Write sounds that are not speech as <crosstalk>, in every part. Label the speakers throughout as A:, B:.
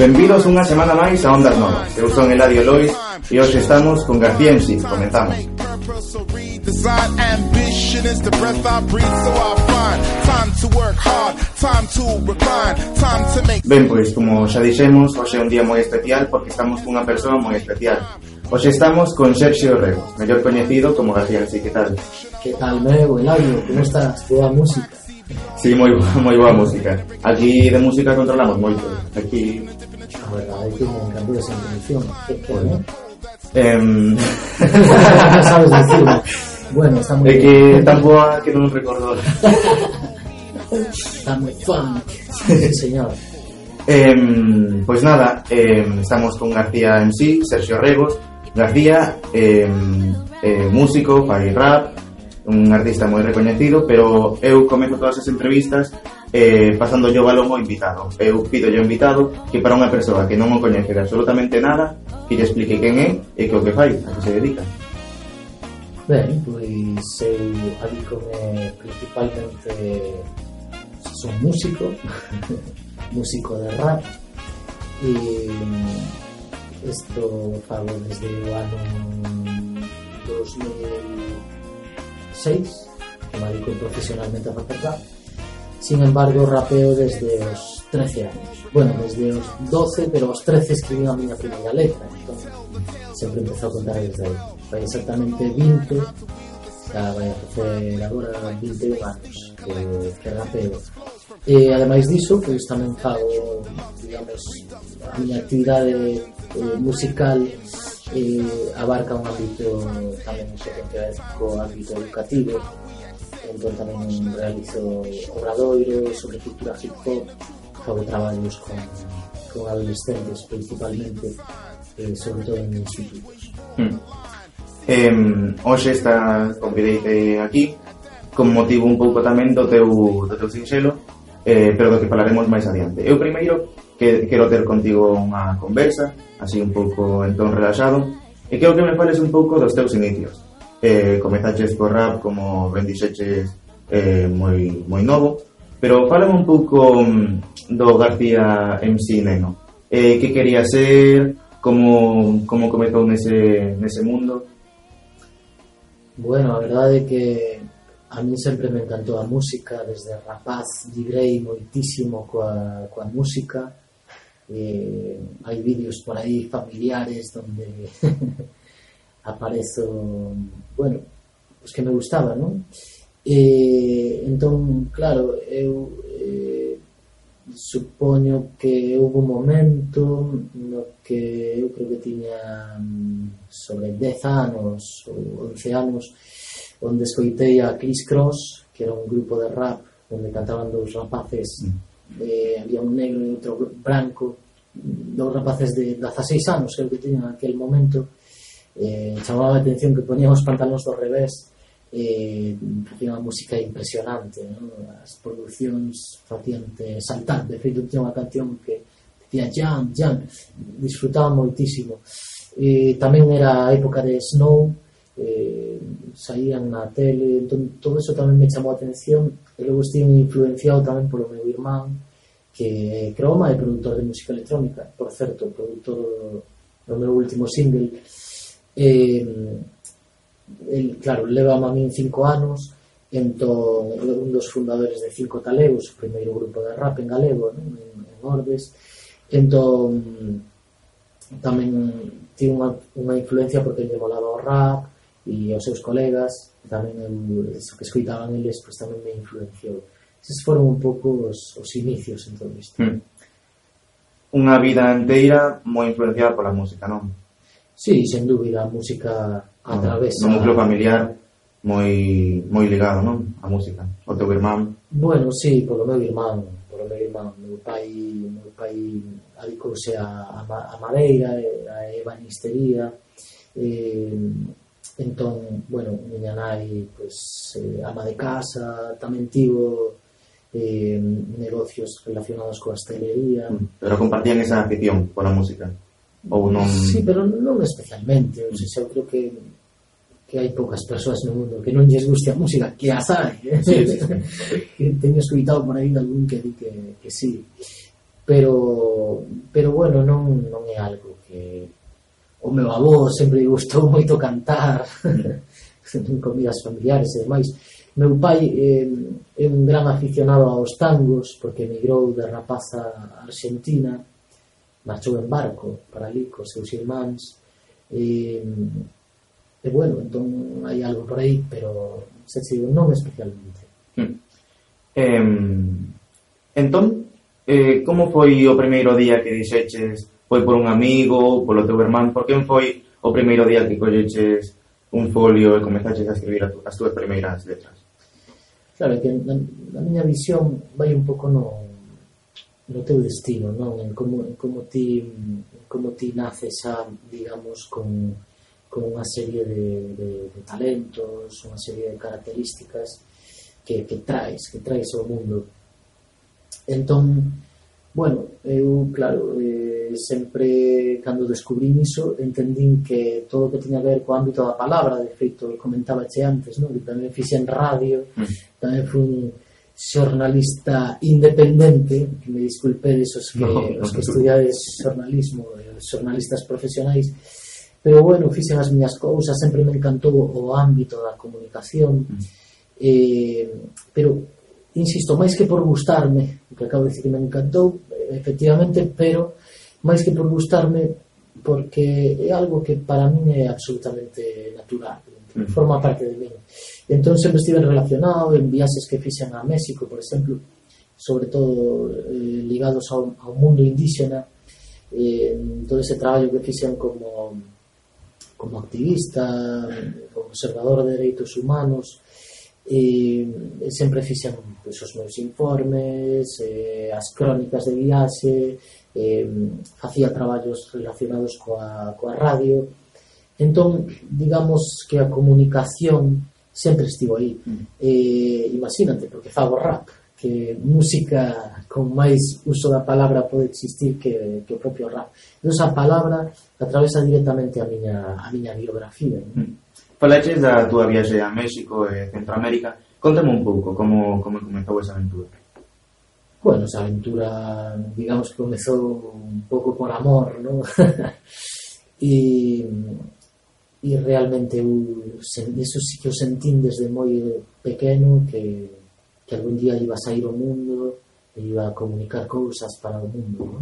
A: Benvidos unha semana máis a Ondas Novas. Eu son Eladio Lois e hoxe estamos con García sí. Comenzamos. Design ambition is the breath I breathe, so I find time to work hard, time to recline, time to make. Ben, pois como xa dixemos, hoxe é un día moi especial porque estamos cunha persoa moi especial. Hoxe estamos con Sergio Rego, mellor coñecido como García sí, que tal?
B: Que tal, meu, Eladio, como estás? Boa música.
A: Sí, moi, moi boa música. Aquí de música controlamos moito. Aquí
B: la verdad es que me encantó esa introducción. Bueno. Eh...
A: Em. Em. <laughs>
B: no sabes decirlo. Bueno, está muy
A: Es que es tan boa que no me recordó. <laughs>
B: está muy funk. Sí, señor.
A: Eh, pues nada, eh, estamos con García MC, Sergio Regos. García, eh, músico, para rap, un artista moi recoñecido, pero eu comezo todas as entrevistas eh, pasando yo balón ao invitado. Eu pido yo invitado que para unha persoa que non o coñece absolutamente nada, que lle explique quen é e que o que fai, a que se dedica.
B: Ben, pois eu adicome eh, principalmente son músico, <laughs> músico de rap, e isto falo desde o ano 2000 6, maricón profesionalmente a facultad. Sin embargo, rapeo desde os 13 anos. Bueno, desde os 12, pero os 13 escribí a miña primeira letra. Entón, sempre empezou a contar desde aí. Foi exactamente 20, xa vai a facer agora 21 anos que, que rapeo. Eh, e ademais diso, pois tamén fago, digamos, a miña actividade eh, musical eh, abarca un ámbito tamén xerencial co ámbito educativo entón tamén realizo obradoiros sobre cultura hip hop fago traballos con, con adolescentes principalmente eh, sobre todo en institutos
A: Hmm. eh, Hoxe está convidei aquí con motivo un pouco tamén do teu, do teu sinxelo eh, pero do que falaremos máis adiante eu primeiro que, quero ter contigo unha conversa, así un pouco en ton relaxado, e quero que me fales un pouco dos teus inicios. Eh, comezaches co rap como ben dixeches eh, moi, moi novo, pero falame un pouco mm, do García MC Neno. Eh, que quería ser, como, como comezou nese, nese mundo?
B: Bueno, a verdade é que a mí sempre me encantou a música, desde rapaz vibrei moitísimo coa, coa música, Eh, hay vídeos por ahí familiares donde <laughs> aparezo, bueno, pues que me gustaba, non? E, eh, entón, claro, eu eh, supoño que houve un momento no que eu creo que tiña mm, sobre 10 anos ou 11 anos onde escoitei a Chris Cross, que era un grupo de rap onde cantaban dous rapaces mm eh, había un negro e outro branco mm, dous rapaces de 16 anos creo que tiñan aquel momento eh, chamaba a atención que ponían os pantalóns do revés eh, tiña unha música impresionante ¿no? as produccións facíante saltar de feito tiña unha canción que dicía Jam, Jam disfrutaba moitísimo e eh, tamén era a época de Snow eh, saían na tele, entón, todo eso tamén me chamou a atención e logo estive influenciado tamén polo meu irmán que é croma e produtor de música electrónica por certo, produtor do meu último single eh, el, claro, leva a min cinco anos entón un dos fundadores de Cinco Talegos, o primeiro grupo de rap en galego, non? En, en Orbes entón tamén tivo unha, unha influencia porque lle molaba o rap e os seus colegas que tamén o que escoitaban eles pois tamén me influenciou eses foron un pouco os, os inicios entón, en todo isto
A: mm. unha vida inteira moi influenciada pola música, non?
B: Sí, sen dúbida, a música ah, atravesa...
A: No, no núcleo familiar moi moi ligado, non? A música. O teu irmán.
B: Bueno, sí, polo meu irmán, polo meu irmán, meu pai, meu pai adicouse a, a, a madeira, a ebanistería, eh, Entón, bueno, miña nai pues, eh, ama de casa, tamén tivo eh, negocios relacionados coa hostelería.
A: Mm, pero compartían esa afición pola música? Ou non...
B: Sí, pero non especialmente. O sea, eu creo que que hai poucas persoas no mundo que non lles guste a música, que as hai. Eh?
A: Sí, sí, sí. <laughs>
B: que teño escuitado por aí algún que di que, que sí. Pero, pero bueno, non, non é algo que, o meu avó sempre gustou <laughs> moito cantar en comidas familiares e demais meu pai eh, é un gran aficionado aos tangos porque emigrou de rapaza argentina marchou en barco para ali cos seus irmáns e, e bueno, entón hai algo por aí pero se digo, non especialmente
A: hmm. eh, entón eh, como foi o primeiro día que dixeches foi por un amigo, polo teu irmán, por quen foi o primeiro día que colleches un folio e comezaches a escribir as túas primeiras letras?
B: Claro, que na, na miña visión vai un pouco no, no teu destino, non? En como, en como ti como ti naces xa, digamos, con, con unha serie de, de, de talentos, unha serie de características que, que traes, que traes ao mundo. Entón, bueno, eu, claro, eh, sempre cando descubrín iso entendín que todo o que tiña a ver co ámbito da palabra de feito comentaba che antes non? que tamén fixen radio mm. tamén fun xornalista independente que me disculpedes os que, no, no, os que estudiades xornalismo xornalistas profesionais pero bueno, fixen as miñas cousas sempre me encantou o ámbito da comunicación mm. eh, pero insisto, máis que por gustarme, o que acabo de dicir que me encantou, efectivamente, pero máis que por gustarme porque é algo que para min é absolutamente natural mm. forma parte de min entón sempre estive relacionado en viaxes que fixen a México, por exemplo sobre todo eh, ligados ao, ao mundo indígena eh, todo ese traballo que fixen como como activista como observador de dereitos humanos e, e eh, sempre fixen pois, os meus informes, eh, as crónicas de viaxe, eh, facía traballos relacionados coa, coa radio. Entón, digamos que a comunicación sempre estivo aí. Mm. Eh, imagínate, porque fago rap, que música con máis uso da palabra pode existir que, que o propio rap. Entón, a palabra atravesa directamente a miña, a miña biografía. Mm.
A: Falaches da túa viaxe a México e Centroamérica. Contame un pouco como, como comezou esa aventura.
B: Bueno, esa aventura, digamos que comezou un pouco por amor, ¿no? <laughs> e, e realmente eu, eso sí que o sentín desde moi pequeno que, que algún día iba a sair ao mundo e iba a comunicar cousas para o mundo, ¿no?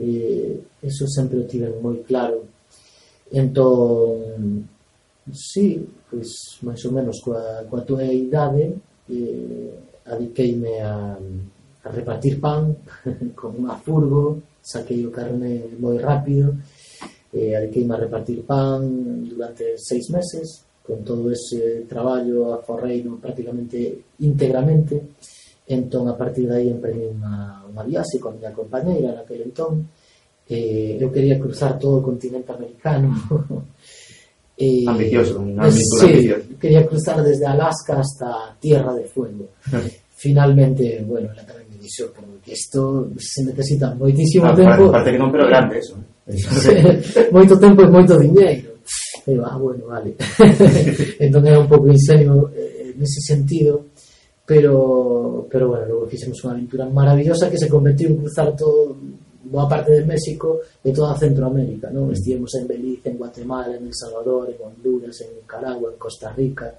B: E, eso sempre o tive moi claro. Entón, Sí, pois máis ou menos coa, coa tua idade eh, adiqueime a, a repartir pan <laughs> con unha furgo, saquei o carne moi rápido, eh, adiqueime a repartir pan durante seis meses, con todo ese traballo a forreino prácticamente íntegramente, entón a partir dai emprendí unha, unha viaxe con a miña compañeira naquele entón, eh, eu quería cruzar todo o continente americano, <laughs>
A: eh, ambicioso, un
B: sí, ambicioso. quería cruzar desde Alaska hasta Tierra de Fuego <laughs> finalmente, bueno, la tamén me dixo porque isto se necesita moitísimo ah, tempo
A: parte que non, pero grande eso <laughs>
B: moito tempo e moito diñeiro. E ah, bueno, vale. <laughs> entón era un pouco inserio eh, nese sentido, pero, pero bueno, logo fixemos unha aventura maravillosa que se convertiu en cruzar todo boa parte de México e toda Centroamérica, non? Mm. Estivemos en Belice, en Guatemala, en El Salvador, en Honduras, en Nicaragua, en Costa Rica.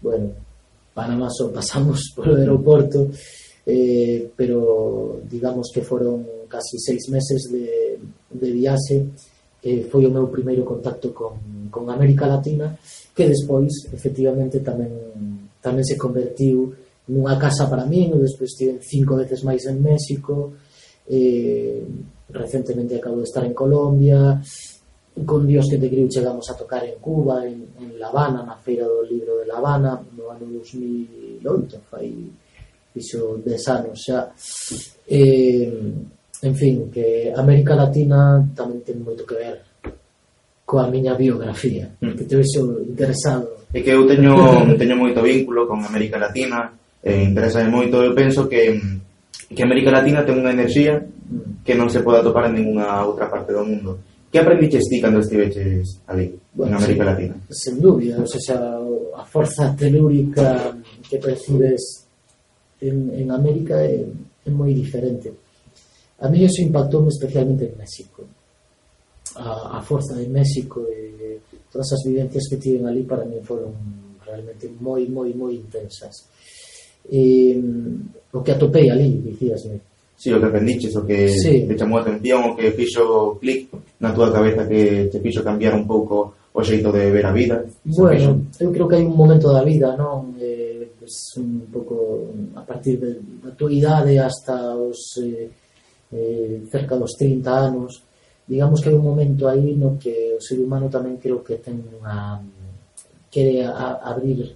B: Bueno, Panamá só pasamos polo aeroporto, eh, pero digamos que foron casi seis meses de, de viaxe eh, foi o meu primeiro contacto con, con América Latina que despois efectivamente tamén tamén se convertiu nunha casa para min, despois estive cinco veces máis en México, eh, recentemente acabo de estar en Colombia. Con Dios que te creo chegamos a tocar en Cuba en, en La Habana, na Feira do Libro de La Habana no ano 2008 fai iso des anos xa eh, en fin, que América Latina tamén ten moito que ver coa miña biografía mm. que te vexo interesado.
A: É que eu teño, <laughs> teño moito vínculo con América Latina eh, interesa moito, eu penso que que América Latina ten unha enerxía que non se pode atopar en ninguna outra parte do mundo. Que aprendiches ti cando estiveches ali, bueno, en América sí, Latina?
B: Sen dúbida, o sea, a forza telúrica que percibes en, en América é, é moi diferente. A mí eso impactou especialmente en México. A, a forza de México e todas as vivencias que tiven ali para mí foron realmente moi, moi, moi intensas eh, o que atopei ali, dicíasme.
A: Sí, o que aprendiches, o que
B: sí.
A: te chamou a atención, o que fixo clic na túa cabeza que te fixo cambiar un pouco o xeito de ver a vida.
B: Bueno,
A: fixo.
B: eu creo que hai un momento da vida, non? Eh, pues un pouco a partir de, da tua idade hasta os eh, eh, cerca dos 30 anos, digamos que hai un momento aí no que o ser humano tamén creo que ten unha quere a, abrir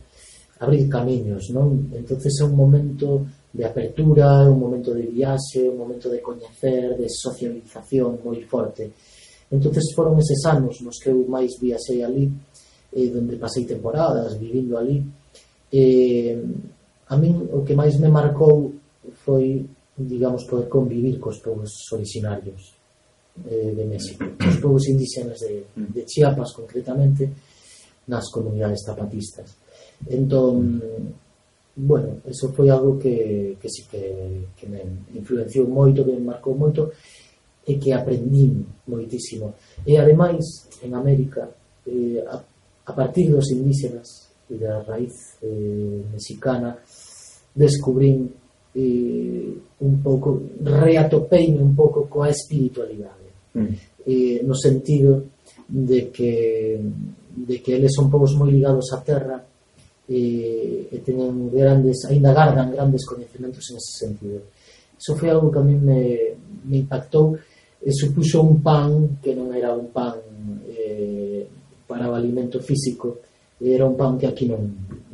B: abrir camiños, non? Entonces é un momento de apertura, é un momento de viaxe, un momento de coñecer, de socialización moi forte. Entonces foron eses anos nos que eu máis viaxei ali, eh, donde pasei temporadas vivindo ali. Eh, a min o que máis me marcou foi, digamos, poder convivir cos povos originarios eh, de México, os povos indígenas de, de Chiapas concretamente, nas comunidades zapatistas Entón, bueno, eso foi algo que, que sí que, que me influenciou moito, que me marcou moito, e que aprendín moitísimo. E ademais, en América, eh, a, a partir dos indígenas e da raíz eh, mexicana, descubrín eh, un pouco, reatopeime un pouco coa espiritualidade.
A: Mm.
B: Eh, no sentido de que de que eles son povos moi ligados á terra e, e teñen grandes, aínda gardan grandes coñecementos en ese sentido. Eso foi algo que a mí me, me impactou e supuxo un pan que non era un pan eh, para o alimento físico, era un pan que aquí non,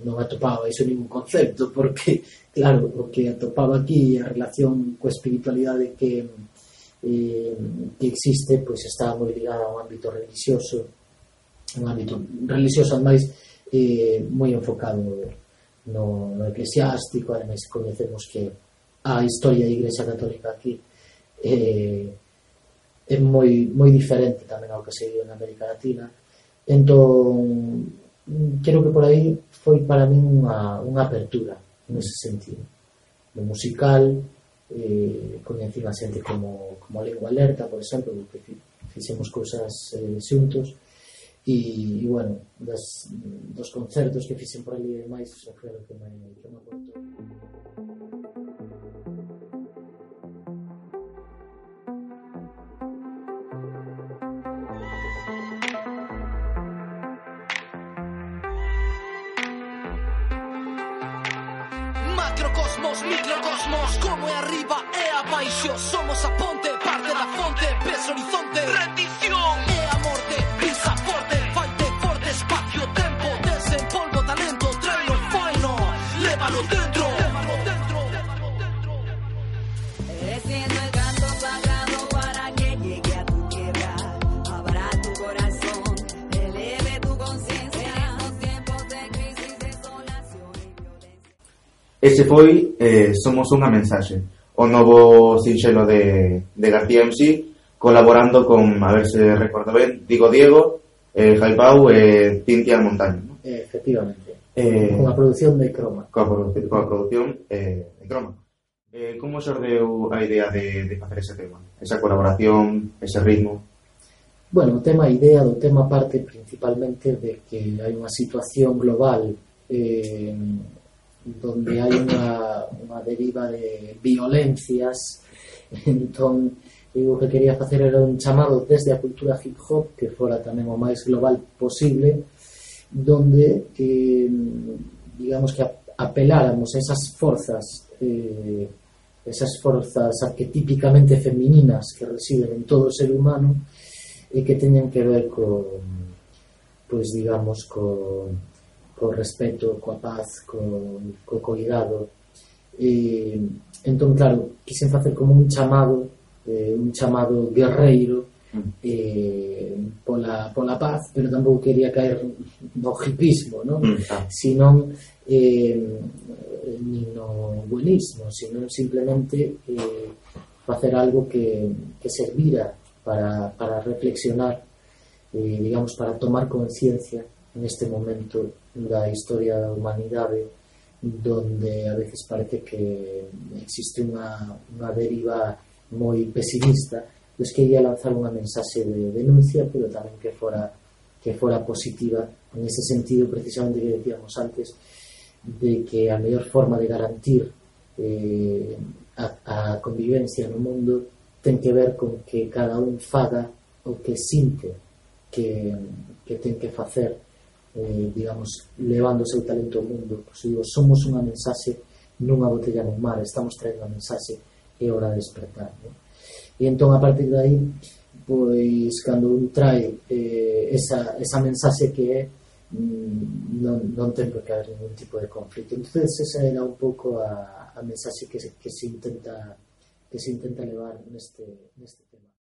B: non atopaba iso ningún concepto, <laughs> porque, claro, o que atopaba aquí a relación coa espiritualidade que, eh, que existe, pois está moi ligada a un ámbito religioso, un ámbito religioso, ademais, máis eh, moi enfocado no, no eclesiástico, ademais coñecemos que a historia da Igrexa Católica aquí eh, é moi, moi diferente tamén ao que se vive en América Latina. Entón, creo que por aí foi para min unha, unha apertura nese sentido. No musical, eh, coñecín a xente como, como a Lengua Alerta, por exemplo, que fixemos cousas eh, xuntos, e, e bueno, das, dos concertos que fixen por ali e máis, xa creo que me, que me aportou.
C: Macrocosmos, microcosmos, como é arriba e abaixo. Somos a ponte, parte da fonte, peso horizonte. Rendición. E a morte.
A: Ese foi eh, Somos unha mensaxe, o novo sinxelo de, de García MC, colaborando con, a ver se recordo ben, Digo Diego, eh, Jaipau e eh, Cintia Montaño. ¿no?
B: Eh, efectivamente,
A: eh,
B: con a produción de Croma.
A: Coa, produ- coa produción eh, de Croma. Eh, como xordeu a idea de, de facer ese tema? Esa colaboración, ese ritmo?
B: Bueno, o tema a idea do tema parte principalmente de que hai unha situación global eh, donde hai unha, unha deriva de violencias. Entón eu que quería facer era un chamado desde a cultura hip hop que fora tamén o máis global posible donde eh, digamos que apeláramos a esas forzas eh, esas forzas arquetípicamente femininas que residen en todo o ser humano e que teñen que ver con pois pues, digamos con co respeto, coa paz, co, co cuidado. E, entón, claro, quixen facer como un chamado, eh, un chamado guerreiro, mm. eh, pola, pola paz, pero tampouco quería caer no hipismo,
A: mm, non? Ah.
B: Sinón eh, no buenismo, sino simplemente eh, facer algo que, que servira para, para reflexionar, eh, digamos, para tomar conciencia en este momento da historia da humanidade donde a veces parece que existe unha, unha deriva moi pesimista pois quería lanzar unha mensaxe de denuncia pero tamén que fora que fora positiva en ese sentido precisamente que decíamos antes de que a mellor forma de garantir eh, a, a convivencia no mundo ten que ver con que cada un faga o que sinte que, que ten que facer eh, digamos, levando o seu talento ao mundo. Pois digo, somos unha mensaxe nunha botella no mar, estamos traendo a mensaxe e hora de despertar. Non? E entón, a partir de aí, pois, cando un trae eh, esa, esa mensaxe que é mm, non, non ten por que haber ningún tipo de conflito. Entón, esa era un pouco a, a mensaxe que se, que se intenta que se intenta levar neste, neste tema.